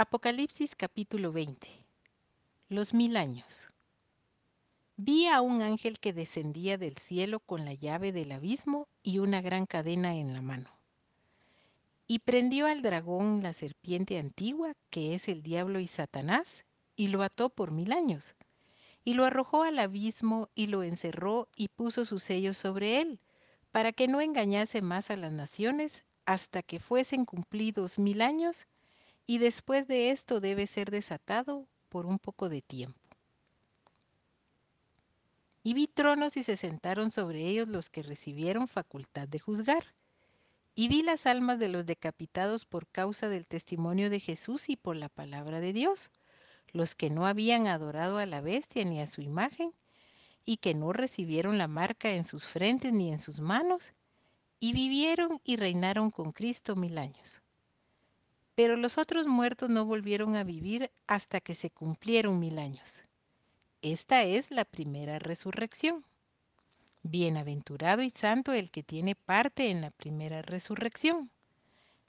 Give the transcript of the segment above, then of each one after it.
Apocalipsis capítulo 20 Los mil años Vi a un ángel que descendía del cielo con la llave del abismo y una gran cadena en la mano. Y prendió al dragón, la serpiente antigua, que es el diablo y Satanás, y lo ató por mil años. Y lo arrojó al abismo y lo encerró y puso sus sellos sobre él, para que no engañase más a las naciones hasta que fuesen cumplidos mil años y después de esto debe ser desatado por un poco de tiempo. Y vi tronos y se sentaron sobre ellos los que recibieron facultad de juzgar. Y vi las almas de los decapitados por causa del testimonio de Jesús y por la palabra de Dios, los que no habían adorado a la bestia ni a su imagen, y que no recibieron la marca en sus frentes ni en sus manos, y vivieron y reinaron con Cristo mil años. Pero los otros muertos no volvieron a vivir hasta que se cumplieron mil años. Esta es la primera resurrección. Bienaventurado y santo el que tiene parte en la primera resurrección.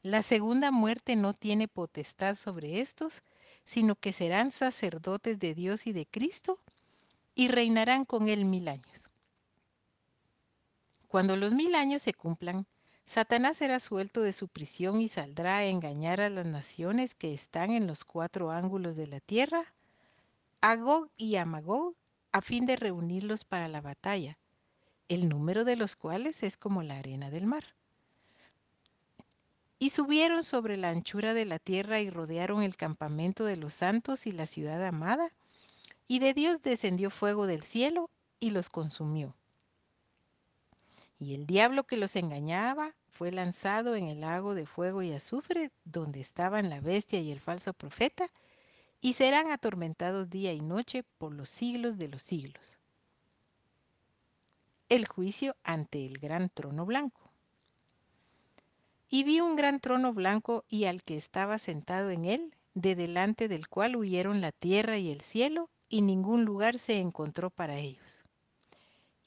La segunda muerte no tiene potestad sobre estos, sino que serán sacerdotes de Dios y de Cristo y reinarán con él mil años. Cuando los mil años se cumplan, Satanás será suelto de su prisión y saldrá a engañar a las naciones que están en los cuatro ángulos de la tierra, a Gog y a Magog, a fin de reunirlos para la batalla, el número de los cuales es como la arena del mar. Y subieron sobre la anchura de la tierra y rodearon el campamento de los santos y la ciudad amada, y de Dios descendió fuego del cielo y los consumió. Y el diablo que los engañaba fue lanzado en el lago de fuego y azufre, donde estaban la bestia y el falso profeta, y serán atormentados día y noche por los siglos de los siglos. El juicio ante el gran trono blanco. Y vi un gran trono blanco y al que estaba sentado en él, de delante del cual huyeron la tierra y el cielo, y ningún lugar se encontró para ellos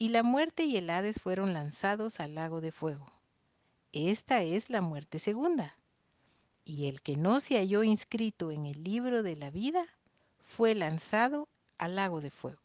y la muerte y el Hades fueron lanzados al lago de fuego. Esta es la muerte segunda. Y el que no se halló inscrito en el libro de la vida fue lanzado al lago de fuego.